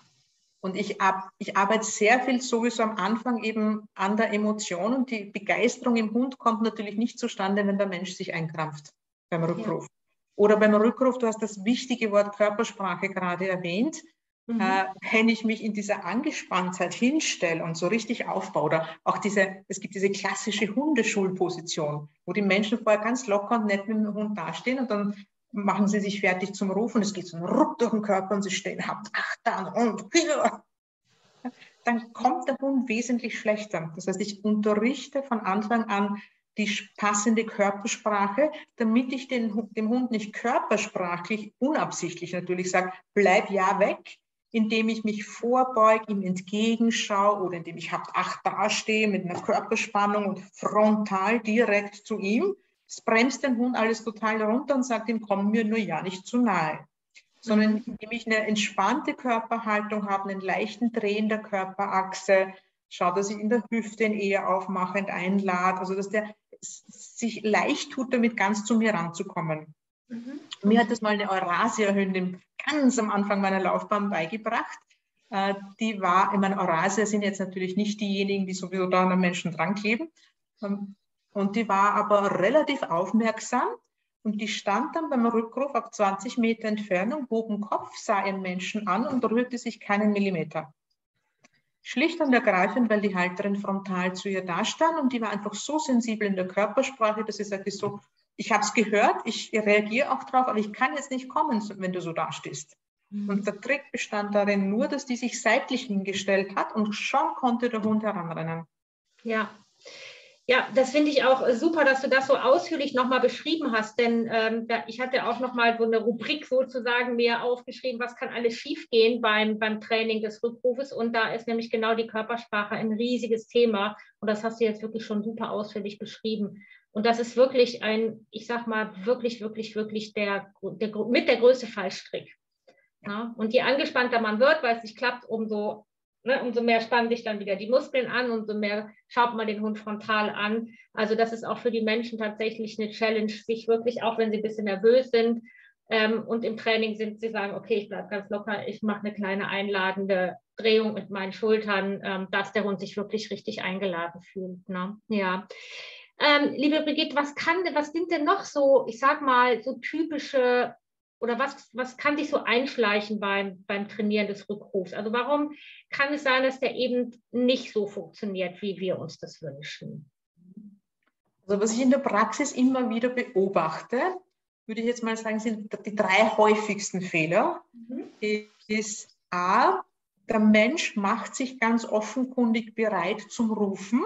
Und ich, ab, ich arbeite sehr viel sowieso am Anfang eben an der Emotion und die Begeisterung im Hund kommt natürlich nicht zustande, wenn der Mensch sich einkrampft beim Rückruf. Ja. Oder beim Rückruf, du hast das wichtige Wort Körpersprache gerade erwähnt mhm. äh, wenn ich mich in dieser Angespanntheit hinstelle und so richtig aufbaue, oder auch diese, es gibt diese klassische Hundeschulposition, wo die Menschen vorher ganz locker und nett mit dem Hund dastehen und dann machen sie sich fertig zum Rufen, es geht so ein Ruck durch den Körper und sie stehen, habt Achtern und hier. Dann kommt der Hund wesentlich schlechter. Das heißt, ich unterrichte von Anfang an die passende Körpersprache, damit ich den, dem Hund nicht körpersprachlich, unabsichtlich natürlich sage, bleib ja weg, indem ich mich vorbeuge, ihm entgegenschaue oder indem ich hab acht dastehe mit einer Körperspannung und frontal direkt zu ihm. Es bremst den Hund alles total runter und sagt ihm, komm mir nur ja nicht zu nahe. Sondern mhm. indem ich eine entspannte Körperhaltung habe, einen leichten Drehen der Körperachse, schau, dass ich in der Hüfte ihn eher aufmachend einlade. Also dass der, sich leicht tut, damit ganz zu mir ranzukommen. Mhm. Mir hat das mal eine Eurasia-Hündin ganz am Anfang meiner Laufbahn beigebracht. Äh, die war, ich meine, Eurasia sind jetzt natürlich nicht diejenigen, die sowieso da an den Menschen dran kleben. Ähm, und die war aber relativ aufmerksam und die stand dann beim Rückruf auf 20 Meter Entfernung, hob den Kopf, sah ihren Menschen an und rührte sich keinen Millimeter. Schlicht und ergreifend, weil die Halterin frontal zu ihr da stand und die war einfach so sensibel in der Körpersprache, dass sie sagte so, ich habe es gehört, ich reagiere auch drauf, aber ich kann jetzt nicht kommen, wenn du so dastehst. Mhm. Und der Trick bestand darin nur, dass die sich seitlich hingestellt hat und schon konnte der Hund heranrennen. Ja, ja, das finde ich auch super, dass du das so ausführlich nochmal beschrieben hast, denn ähm, ich hatte auch nochmal so eine Rubrik sozusagen mir aufgeschrieben, was kann alles schiefgehen beim, beim Training des Rückrufes und da ist nämlich genau die Körpersprache ein riesiges Thema und das hast du jetzt wirklich schon super ausführlich beschrieben. Und das ist wirklich ein, ich sag mal, wirklich, wirklich, wirklich der, der mit der größte Fallstrick. Ja? Und je angespannter man wird, weil es nicht klappt, umso, ne, umso mehr spannen sich dann wieder die Muskeln an, umso mehr schaut man den Hund frontal an. Also das ist auch für die Menschen tatsächlich eine Challenge, sich wirklich, auch wenn sie ein bisschen nervös sind ähm, und im Training sind, sie sagen, okay, ich bleibe ganz locker, ich mache eine kleine einladende Drehung mit meinen Schultern, ähm, dass der Hund sich wirklich richtig eingeladen fühlt. Ne? Ja. Ähm, liebe Brigitte, was kann, was sind denn noch so, ich sag mal, so typische oder was, was kann sich so einschleichen beim, beim Trainieren des Rückrufs? Also warum kann es sein, dass der eben nicht so funktioniert, wie wir uns das wünschen? Also was ich in der Praxis immer wieder beobachte, würde ich jetzt mal sagen, sind die drei häufigsten Fehler. Mhm. Ist A, der Mensch macht sich ganz offenkundig bereit zum Rufen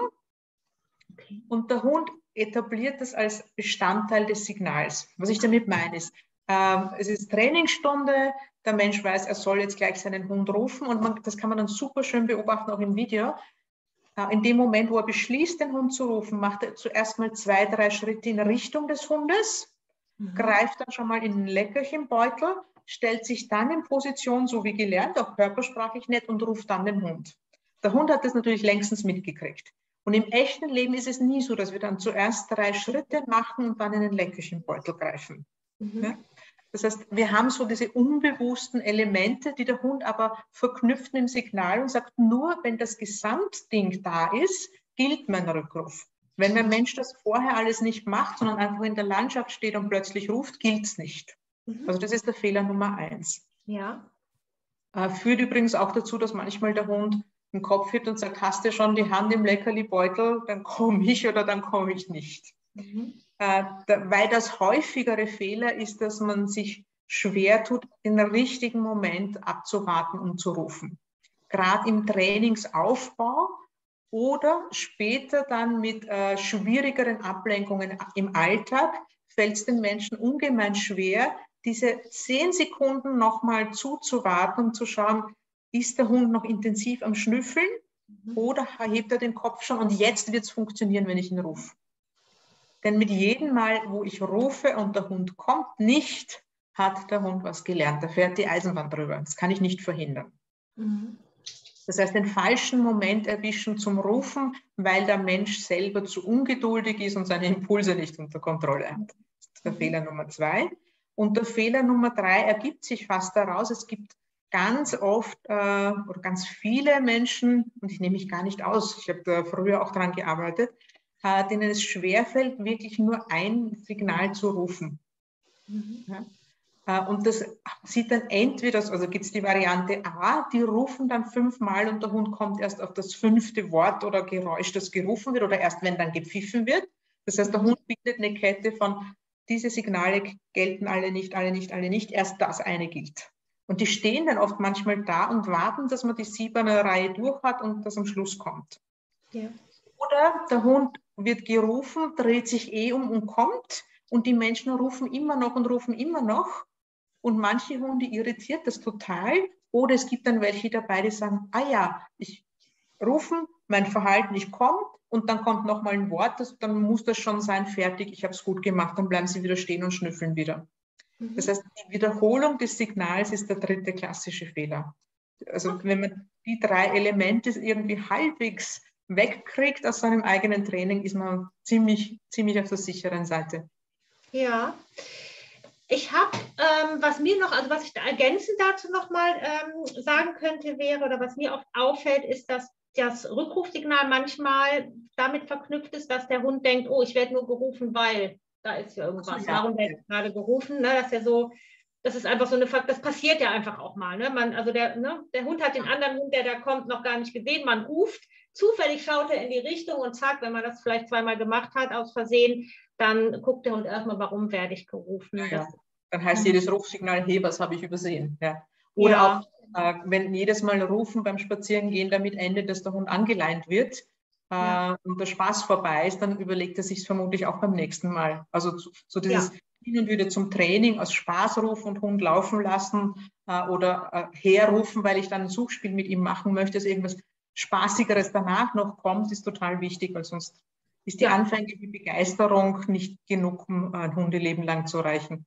und der Hund etabliert das als Bestandteil des Signals. Was ich damit meine ist, ähm, es ist Trainingsstunde, der Mensch weiß, er soll jetzt gleich seinen Hund rufen und man, das kann man dann super schön beobachten, auch im Video. Äh, in dem Moment, wo er beschließt, den Hund zu rufen, macht er zuerst mal zwei, drei Schritte in Richtung des Hundes, mhm. greift dann schon mal in den Leckerchenbeutel, stellt sich dann in Position, so wie gelernt, auch körpersprachlich nett und ruft dann den Hund. Der Hund hat das natürlich längstens mitgekriegt. Und im echten Leben ist es nie so, dass wir dann zuerst drei Schritte machen und dann in den Leckerchenbeutel greifen. Mhm. Ja? Das heißt, wir haben so diese unbewussten Elemente, die der Hund aber verknüpft im Signal und sagt, nur wenn das Gesamtding da ist, gilt mein Rückruf. Wenn der Mensch das vorher alles nicht macht, sondern einfach in der Landschaft steht und plötzlich ruft, gilt es nicht. Mhm. Also das ist der Fehler Nummer eins. Ja. Äh, führt übrigens auch dazu, dass manchmal der Hund den Kopf hebt und sagt, hast du schon die Hand im Leckerli-Beutel, dann komme ich oder dann komme ich nicht. Mhm. Äh, da, weil das häufigere Fehler ist, dass man sich schwer tut, den richtigen Moment abzuwarten und zu rufen. Gerade im Trainingsaufbau oder später dann mit äh, schwierigeren Ablenkungen im Alltag fällt es den Menschen ungemein schwer, diese zehn Sekunden nochmal zuzuwarten und zu schauen, ist der Hund noch intensiv am Schnüffeln mhm. oder hebt er den Kopf schon und jetzt wird es funktionieren, wenn ich ihn rufe. Denn mit jedem Mal, wo ich rufe und der Hund kommt nicht, hat der Hund was gelernt. Da fährt die Eisenbahn drüber. Das kann ich nicht verhindern. Mhm. Das heißt, den falschen Moment erwischen zum Rufen, weil der Mensch selber zu ungeduldig ist und seine Impulse nicht unter Kontrolle hat. Das ist der mhm. Fehler Nummer zwei. Und der Fehler Nummer drei ergibt sich fast daraus, es gibt ganz oft äh, oder ganz viele Menschen, und ich nehme mich gar nicht aus, ich habe da früher auch daran gearbeitet, äh, denen es schwerfällt, wirklich nur ein Signal zu rufen. Mhm. Ja? Äh, und das sieht dann entweder, also gibt es die Variante A, die rufen dann fünfmal und der Hund kommt erst auf das fünfte Wort oder Geräusch, das gerufen wird, oder erst wenn dann gepfiffen wird. Das heißt, der Hund bildet eine Kette von, diese Signale gelten alle nicht, alle nicht, alle nicht, erst das eine gilt. Und die stehen dann oft manchmal da und warten, dass man die siebene Reihe durch hat und das am Schluss kommt. Ja. Oder der Hund wird gerufen, dreht sich eh um und kommt und die Menschen rufen immer noch und rufen immer noch. Und manche Hunde irritiert das total. Oder es gibt dann welche dabei, die sagen, ah ja, ich rufen, mein Verhalten, ich komme und dann kommt noch mal ein Wort, das, dann muss das schon sein, fertig, ich habe es gut gemacht, dann bleiben sie wieder stehen und schnüffeln wieder. Mhm. Das heißt, die Wiederholung des Signals ist der dritte klassische Fehler. Also wenn man die drei Elemente irgendwie halbwegs wegkriegt aus seinem eigenen Training, ist man ziemlich, ziemlich auf der sicheren Seite. Ja. Ich habe, ähm, was mir noch, also was ich da ergänzend dazu nochmal ähm, sagen könnte, wäre, oder was mir oft auffällt, ist, dass das Rückrufsignal manchmal damit verknüpft ist, dass der Hund denkt, oh, ich werde nur gerufen, weil da ist ja irgendwas. Ja. Warum werde ich gerade gerufen? Ne? Dass er so, das ist einfach so eine Fakt, das passiert ja einfach auch mal. Ne? Man, also der, ne, der Hund hat den anderen Hund, der da kommt, noch gar nicht gesehen. Man ruft, zufällig schaut er in die Richtung und zack, wenn man das vielleicht zweimal gemacht hat, aus Versehen, dann guckt der Hund erstmal, warum werde ich gerufen. Ja, ja. Dann heißt jedes Rufsignal, hey, was habe ich übersehen? Ja. Oder ja. auch äh, wenn jedes Mal Rufen beim Spazierengehen damit endet, dass der Hund angeleint wird äh, ja. und der Spaß vorbei ist, dann überlegt er sich vermutlich auch beim nächsten Mal. Also so dieses ja. würde zum Training aus Spaß rufen und Hund laufen lassen äh, oder äh, herrufen, weil ich dann ein Suchspiel mit ihm machen möchte, dass irgendwas Spaßigeres danach noch kommt, ist total wichtig, weil sonst ist die anfängliche Begeisterung nicht genug, um ein Hundeleben lang zu erreichen.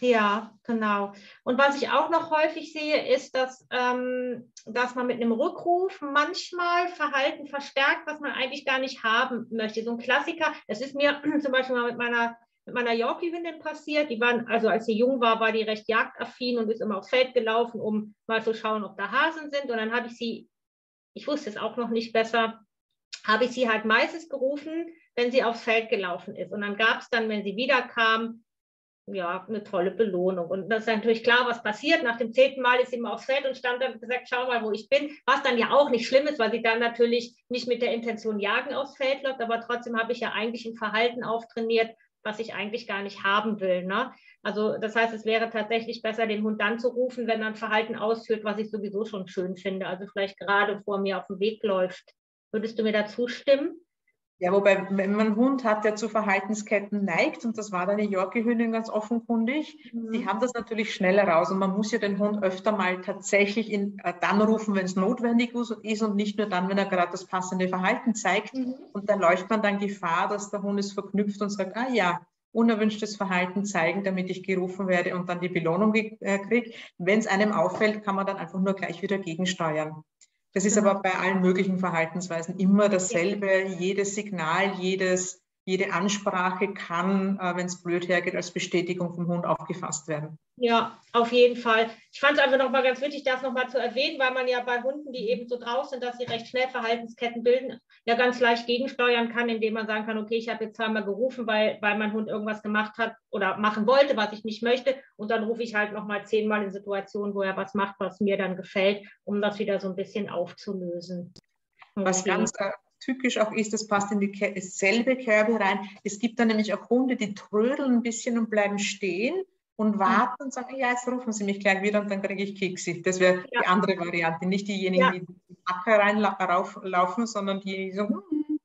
Ja, genau. Und was ich auch noch häufig sehe, ist, dass, ähm, dass man mit einem Rückruf manchmal Verhalten verstärkt, was man eigentlich gar nicht haben möchte. So ein Klassiker, das ist mir zum Beispiel mal mit meiner mit meiner Yorkie-Hündin passiert. Die waren, also als sie jung war, war die recht jagdaffin und ist immer aufs Feld gelaufen, um mal zu schauen, ob da Hasen sind. Und dann habe ich sie, ich wusste es auch noch nicht besser, habe ich sie halt meistens gerufen, wenn sie aufs Feld gelaufen ist. Und dann gab es dann, wenn sie wiederkam, ja, eine tolle Belohnung. Und das ist natürlich klar, was passiert. Nach dem zehnten Mal ist sie immer aufs Feld und stand dann und gesagt, schau mal, wo ich bin. Was dann ja auch nicht schlimm ist, weil sie dann natürlich nicht mit der Intention jagen aufs Feld läuft, aber trotzdem habe ich ja eigentlich ein Verhalten auftrainiert, was ich eigentlich gar nicht haben will. Ne? Also das heißt, es wäre tatsächlich besser, den Hund dann zu rufen, wenn er ein Verhalten ausführt, was ich sowieso schon schön finde. Also vielleicht gerade vor mir auf dem Weg läuft. Würdest du mir da zustimmen? Ja, wobei, wenn man einen Hund hat, der zu Verhaltensketten neigt, und das war deine Yorkie-Hündin ganz offenkundig, mhm. die haben das natürlich schneller raus. Und man muss ja den Hund öfter mal tatsächlich in, äh, dann rufen, wenn es notwendig ist und nicht nur dann, wenn er gerade das passende Verhalten zeigt. Mhm. Und da läuft man dann Gefahr, dass der Hund es verknüpft und sagt, ah ja, unerwünschtes Verhalten zeigen, damit ich gerufen werde und dann die Belohnung äh, kriege. Wenn es einem auffällt, kann man dann einfach nur gleich wieder gegensteuern. Das ist aber bei allen möglichen Verhaltensweisen immer dasselbe. Jedes Signal, jedes, jede Ansprache kann, äh, wenn es blöd hergeht, als Bestätigung vom Hund aufgefasst werden. Ja, auf jeden Fall. Ich fand es einfach nochmal ganz wichtig, das nochmal zu erwähnen, weil man ja bei Hunden, die eben so drauf sind, dass sie recht schnell Verhaltensketten bilden, ja ganz leicht gegensteuern kann, indem man sagen kann, okay, ich habe jetzt zweimal gerufen, weil, weil mein Hund irgendwas gemacht hat oder machen wollte, was ich nicht möchte. Und dann rufe ich halt nochmal zehnmal in Situationen, wo er was macht, was mir dann gefällt, um das wieder so ein bisschen aufzulösen. Was ganz äh, tückisch auch ist, das passt in dieselbe Kerbe rein. Es gibt dann nämlich auch Hunde, die trödeln ein bisschen und bleiben stehen und warten und sagen, ja, jetzt rufen Sie mich gleich wieder und dann kriege ich Kekse. Das wäre ja. die andere Variante. Nicht diejenigen, ja. die in den Acker reinlaufen, sondern die so, hm,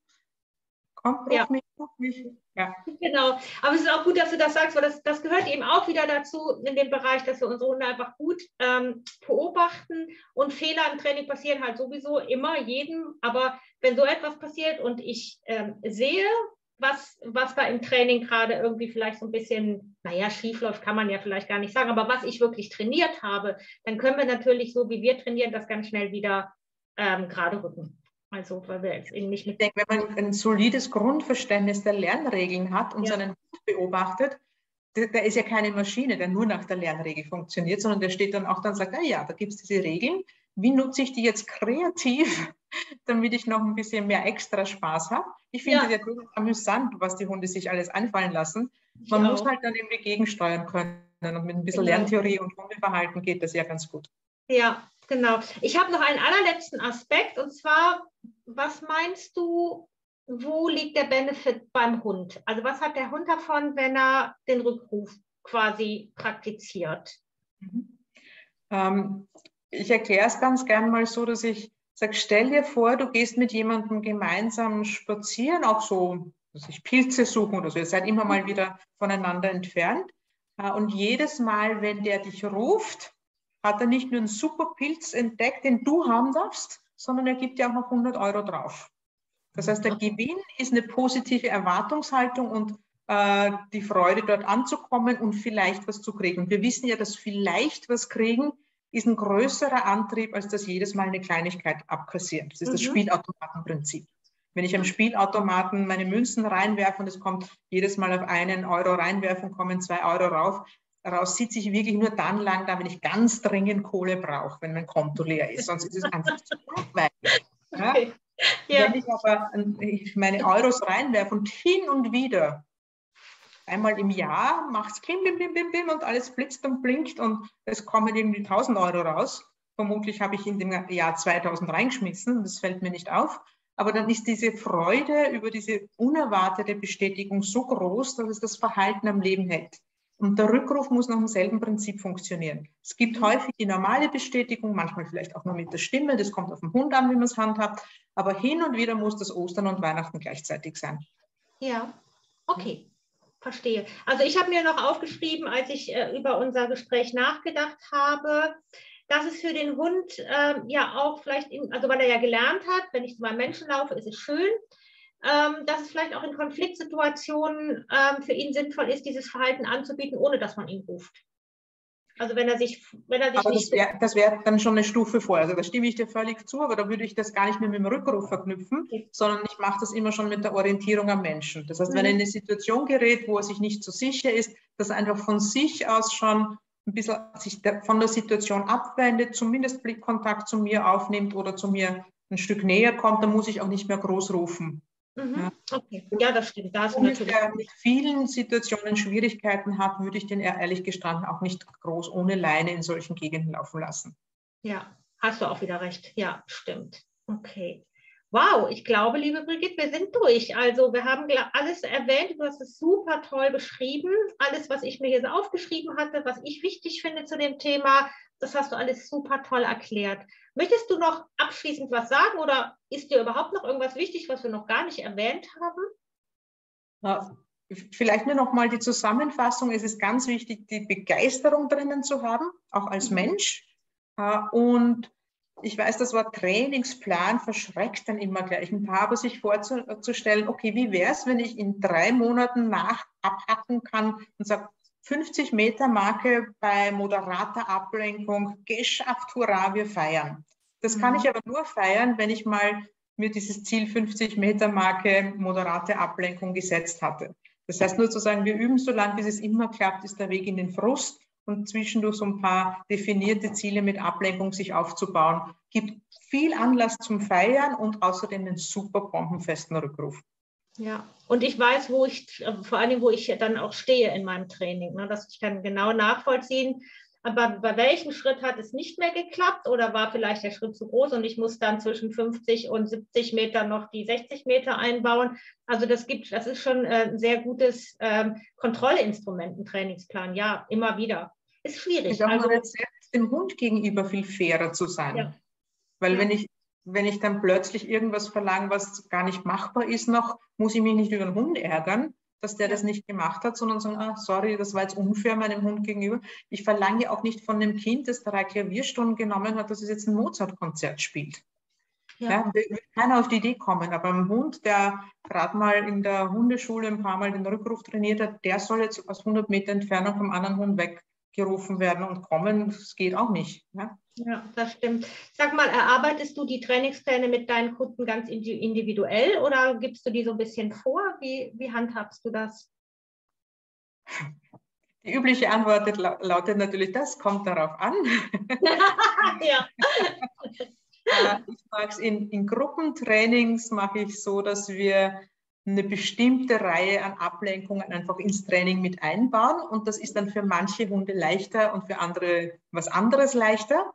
komm, ruf ja. mich. Ja. Genau. Aber es ist auch gut, dass du das sagst, weil das, das gehört eben auch wieder dazu in dem Bereich, dass wir unsere Hunde einfach gut ähm, beobachten und Fehler im Training passieren halt sowieso immer jedem. Aber wenn so etwas passiert und ich ähm, sehe, was, was da im Training gerade irgendwie vielleicht so ein bisschen, naja, schief läuft, kann man ja vielleicht gar nicht sagen, aber was ich wirklich trainiert habe, dann können wir natürlich so, wie wir trainieren, das ganz schnell wieder ähm, gerade rücken. Also, weil wir jetzt eben nicht mit. Ich denke, wenn man ein solides Grundverständnis der Lernregeln hat und ja. seinen Hund beobachtet, der, der, ist ja keine Maschine, der nur nach der Lernregel funktioniert, sondern der steht dann auch dann und sagt, ah ja, da gibt es diese Regeln. Wie nutze ich die jetzt kreativ damit ich noch ein bisschen mehr extra Spaß habe. Ich finde ja. das ja amüsant, was die Hunde sich alles einfallen lassen. Man ich muss halt dann irgendwie gegensteuern können. Und mit ein bisschen genau. Lerntheorie und Hundeverhalten geht das ja ganz gut. Ja, genau. Ich habe noch einen allerletzten Aspekt und zwar, was meinst du, wo liegt der Benefit beim Hund? Also was hat der Hund davon, wenn er den Rückruf quasi praktiziert? Mhm. Ähm, ich erkläre es ganz gern mal so, dass ich Sag, stell dir vor, du gehst mit jemandem gemeinsam spazieren, auch so, dass ich Pilze suchen oder so. Ihr seid immer mal wieder voneinander entfernt. Äh, und jedes Mal, wenn der dich ruft, hat er nicht nur einen super Pilz entdeckt, den du haben darfst, sondern er gibt dir auch noch 100 Euro drauf. Das heißt, der Gewinn ist eine positive Erwartungshaltung und äh, die Freude, dort anzukommen und vielleicht was zu kriegen. Wir wissen ja, dass vielleicht was kriegen ist ein größerer Antrieb, als das jedes Mal eine Kleinigkeit abkassieren. Das ist mhm. das Spielautomatenprinzip. Wenn ich am Spielautomaten meine Münzen reinwerfe und es kommt jedes Mal auf einen Euro reinwerfen, kommen zwei Euro rauf, raus, sitze ich wirklich nur dann lang da, wenn ich ganz dringend Kohle brauche, wenn mein Konto leer ist. Sonst ist es einfach zu langweilig. Ja? Okay. Ja. Wenn ich aber meine Euros reinwerfe und hin und wieder einmal im Jahr macht es blim, blim, blim, blim, blim und alles blitzt und blinkt und es kommen irgendwie 1000 Euro raus. Vermutlich habe ich in dem Jahr 2000 reingeschmissen, das fällt mir nicht auf. Aber dann ist diese Freude über diese unerwartete Bestätigung so groß, dass es das Verhalten am Leben hält. Und der Rückruf muss nach demselben Prinzip funktionieren. Es gibt häufig die normale Bestätigung, manchmal vielleicht auch nur mit der Stimme, das kommt auf den Hund an, wie man es handhabt, aber hin und wieder muss das Ostern und Weihnachten gleichzeitig sein. Ja, okay, verstehe. Also ich habe mir noch aufgeschrieben, als ich äh, über unser Gespräch nachgedacht habe, dass es für den Hund äh, ja auch vielleicht, in, also weil er ja gelernt hat, wenn ich zu meinem Menschen laufe, ist es schön, ähm, dass es vielleicht auch in Konfliktsituationen ähm, für ihn sinnvoll ist, dieses Verhalten anzubieten, ohne dass man ihn ruft. Also wenn er sich, wenn er sich aber nicht. Das wäre wär dann schon eine Stufe vor. Also da stimme ich dir völlig zu, aber da würde ich das gar nicht mehr mit dem Rückruf verknüpfen, okay. sondern ich mache das immer schon mit der Orientierung am Menschen. Das heißt, mhm. wenn er in eine Situation gerät, wo er sich nicht so sicher ist, dass er einfach von sich aus schon ein bisschen sich von der Situation abwendet, zumindest Blickkontakt zu mir aufnimmt oder zu mir ein Stück näher kommt, dann muss ich auch nicht mehr groß rufen. Mhm. Okay, ja, das stimmt. Da Wenn er mit vielen Situationen Schwierigkeiten hat, würde ich den ehrlich gestanden auch nicht groß ohne Leine in solchen Gegenden laufen lassen. Ja, hast du auch wieder recht. Ja, stimmt. Okay. Wow, ich glaube, liebe Brigitte, wir sind durch. Also wir haben alles erwähnt, du hast es super toll beschrieben. Alles, was ich mir hier so aufgeschrieben hatte, was ich wichtig finde zu dem Thema, das hast du alles super toll erklärt. Möchtest du noch abschließend was sagen oder ist dir überhaupt noch irgendwas wichtig, was wir noch gar nicht erwähnt haben? Ja, vielleicht nur noch mal die Zusammenfassung. Es ist ganz wichtig, die Begeisterung drinnen zu haben, auch als mhm. Mensch. Und ich weiß, das Wort Trainingsplan verschreckt dann immer gleich ein paar, aber sich vorzustellen, okay, wie wäre es, wenn ich in drei Monaten nach abhacken kann und sage, 50 Meter Marke bei moderater Ablenkung geschafft, hurra, wir feiern. Das kann mhm. ich aber nur feiern, wenn ich mal mir dieses Ziel 50 Meter Marke moderate Ablenkung gesetzt hatte. Das heißt nur zu sagen, wir üben so lange, bis es immer klappt, ist der Weg in den Frust und zwischendurch so ein paar definierte Ziele mit Ablenkung sich aufzubauen, gibt viel Anlass zum Feiern und außerdem einen super bombenfesten Rückruf. Ja, und ich weiß, wo ich, äh, vor allem, wo ich dann auch stehe in meinem Training, ne, dass ich kann genau nachvollziehen, aber bei welchem Schritt hat es nicht mehr geklappt oder war vielleicht der Schritt zu groß und ich muss dann zwischen 50 und 70 Meter noch die 60 Meter einbauen. Also das gibt, das ist schon äh, ein sehr gutes ähm, Kontrollinstrument, ein Trainingsplan. Ja, immer wieder. Ist schwierig. Ich also, jetzt dem Hund gegenüber viel fairer zu sein. Ja. Weil ja. wenn ich wenn ich dann plötzlich irgendwas verlange, was gar nicht machbar ist noch, muss ich mich nicht über den Hund ärgern, dass der das nicht gemacht hat, sondern sagen, ah, sorry, das war jetzt unfair meinem Hund gegenüber. Ich verlange auch nicht von dem Kind, das drei Klavierstunden genommen hat, dass es jetzt ein Mozart-Konzert spielt. Ja. ja wird keiner auf die Idee kommen, aber ein Hund, der gerade mal in der Hundeschule ein paar Mal den Rückruf trainiert hat, der soll jetzt aus 100 Meter Entfernung vom anderen Hund weggerufen werden und kommen, das geht auch nicht. Ja? Ja, das stimmt. Sag mal, erarbeitest du die Trainingspläne mit deinen Kunden ganz individuell oder gibst du die so ein bisschen vor? Wie, wie handhabst du das? Die übliche Antwort lautet natürlich, das kommt darauf an. ja. Äh, ich mache es in, in Gruppentrainings, mache ich so, dass wir eine bestimmte Reihe an Ablenkungen einfach ins Training mit einbauen. Und das ist dann für manche Hunde leichter und für andere was anderes leichter.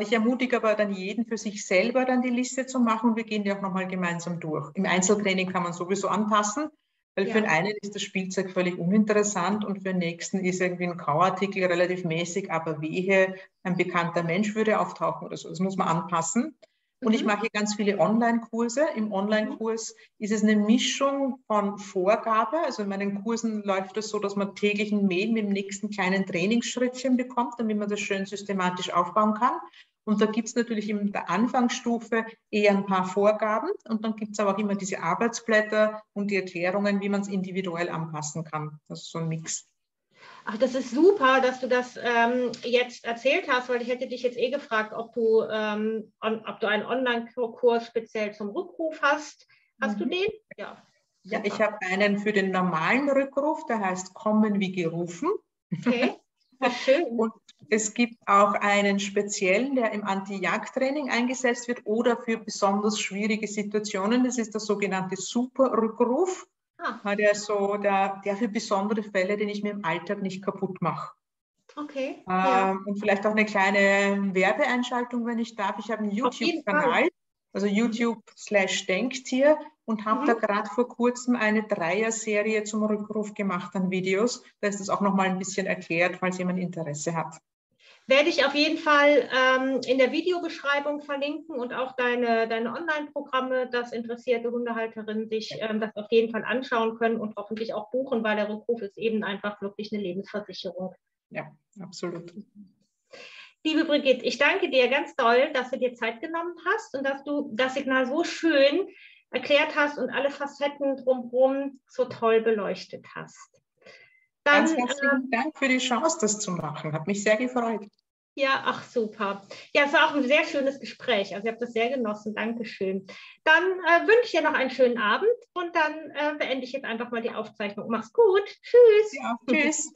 Ich ermutige aber dann jeden für sich selber dann die Liste zu machen und wir gehen die auch nochmal gemeinsam durch. Im Einzeltraining kann man sowieso anpassen, weil ja. für den einen ist das Spielzeug völlig uninteressant und für den nächsten ist irgendwie ein Kauartikel relativ mäßig, aber wehe, ein bekannter Mensch würde auftauchen oder so. Das muss man anpassen. Und ich mhm. mache ganz viele Online-Kurse. Im Online-Kurs ist es eine Mischung von Vorgabe. Also in meinen Kursen läuft es so, dass man täglich ein Mail mit dem nächsten kleinen Trainingsschrittchen bekommt, damit man das schön systematisch aufbauen kann. Und da gibt es natürlich in der Anfangsstufe eher ein paar Vorgaben. Und dann gibt es aber auch immer diese Arbeitsblätter und die Erklärungen, wie man es individuell anpassen kann. Das ist so ein Mix. Ach, das ist super, dass du das ähm, jetzt erzählt hast, weil ich hätte dich jetzt eh gefragt, ob du, ähm, on, ob du einen Online-Kurs speziell zum Rückruf hast. Hast mhm. du den? Ja. Ja, ich habe einen für den normalen Rückruf, der heißt Kommen wie gerufen. Okay. Schön. Und es gibt auch einen speziellen, der im Anti-Jagd-Training eingesetzt wird oder für besonders schwierige Situationen. Das ist der sogenannte Super-Rückruf. Ah. Der, so, der, der für besondere Fälle, den ich mir im Alltag nicht kaputt mache. Okay. Ähm, ja. Und vielleicht auch eine kleine Werbeeinschaltung, wenn ich darf. Ich habe einen YouTube-Kanal, also YouTube slash Denktier und habe mhm. da gerade vor kurzem eine Dreier-Serie zum Rückruf gemacht an Videos. Da ist es auch nochmal ein bisschen erklärt, falls jemand Interesse hat. Werde ich auf jeden Fall ähm, in der Videobeschreibung verlinken und auch deine, deine Online-Programme, dass interessierte Hundehalterinnen sich ähm, das auf jeden Fall anschauen können und hoffentlich auch buchen, weil der Rückruf ist eben einfach wirklich eine Lebensversicherung. Ja, absolut. Liebe Brigitte, ich danke dir ganz doll, dass du dir Zeit genommen hast und dass du das Signal so schön erklärt hast und alle Facetten drumherum so toll beleuchtet hast. Dann, Ganz herzlichen äh, Dank für die Chance, das zu machen. Hat mich sehr gefreut. Ja, ach super. Ja, es war auch ein sehr schönes Gespräch. Also ich habe das sehr genossen. Dankeschön. Dann äh, wünsche ich dir noch einen schönen Abend und dann äh, beende ich jetzt einfach mal die Aufzeichnung. Mach's gut. Tschüss. Ja, tschüss.